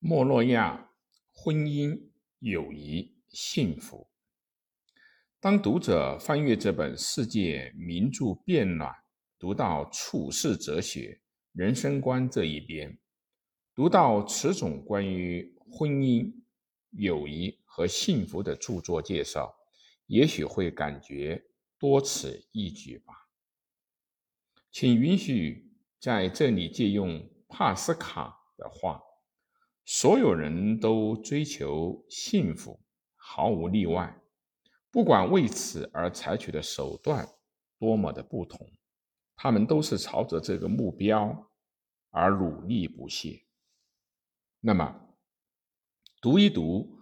莫洛亚婚姻、友谊、幸福。当读者翻阅这本世界名著变暖，读到处世哲学、人生观这一边，读到此种关于婚姻、友谊和幸福的著作介绍，也许会感觉多此一举吧。请允许在这里借用帕斯卡的话：“所有人都追求幸福，毫无例外，不管为此而采取的手段多么的不同，他们都是朝着这个目标而努力不懈。”那么，读一读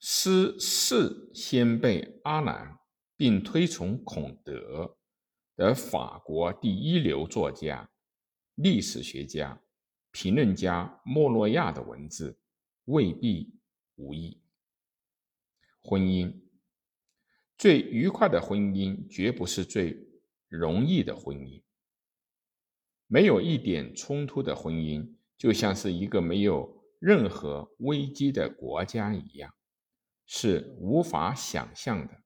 诗四先辈阿兰，并推崇孔德。的法国第一流作家、历史学家、评论家莫洛亚的文字未必无益。婚姻最愉快的婚姻，绝不是最容易的婚姻。没有一点冲突的婚姻，就像是一个没有任何危机的国家一样，是无法想象的。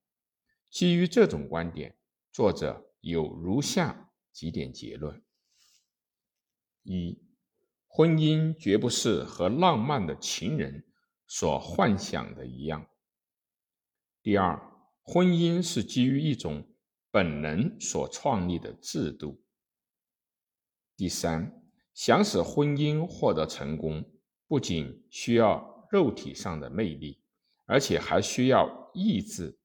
基于这种观点，作者。有如下几点结论：一、婚姻绝不是和浪漫的情人所幻想的一样；第二，婚姻是基于一种本能所创立的制度；第三，想使婚姻获得成功，不仅需要肉体上的魅力，而且还需要意志、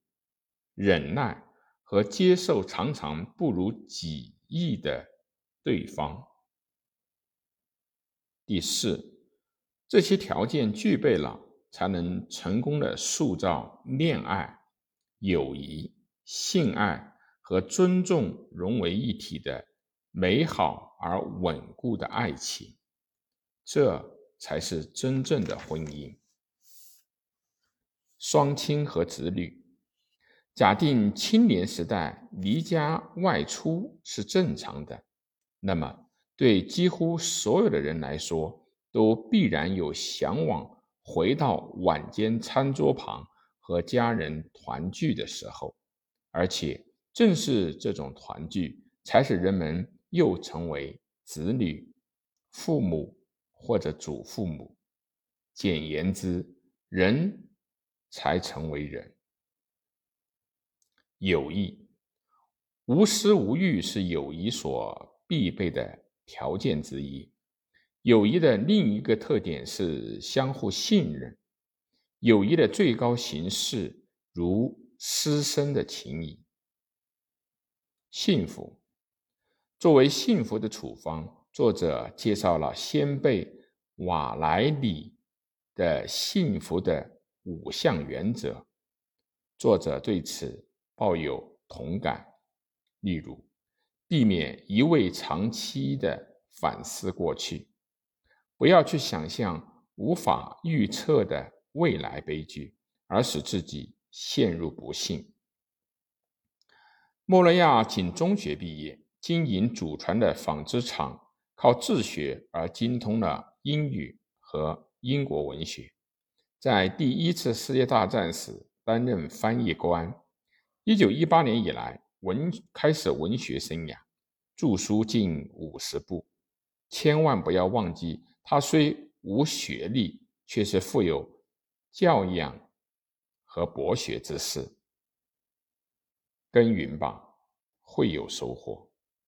忍耐。和接受常常不如己意的对方。第四，这些条件具备了，才能成功的塑造恋爱、友谊、性爱和尊重融为一体的美好而稳固的爱情。这才是真正的婚姻。双亲和子女。假定青年时代离家外出是正常的，那么对几乎所有的人来说，都必然有向往回到晚间餐桌旁和家人团聚的时候，而且正是这种团聚，才使人们又成为子女、父母或者祖父母。简言之，人才成为人。友谊无私无欲是友谊所必备的条件之一。友谊的另一个特点是相互信任。友谊的最高形式如师生的情谊。幸福作为幸福的处方，作者介绍了先辈瓦莱里的幸福的五项原则。作者对此。抱有同感，例如，避免一味长期的反思过去，不要去想象无法预测的未来悲剧，而使自己陷入不幸。莫洛亚仅中学毕业，经营祖传的纺织厂，靠自学而精通了英语和英国文学，在第一次世界大战时担任翻译官。一九一八年以来，文开始文学生涯，著书近五十部。千万不要忘记，他虽无学历，却是富有教养和博学之士。耕耘吧，会有收获。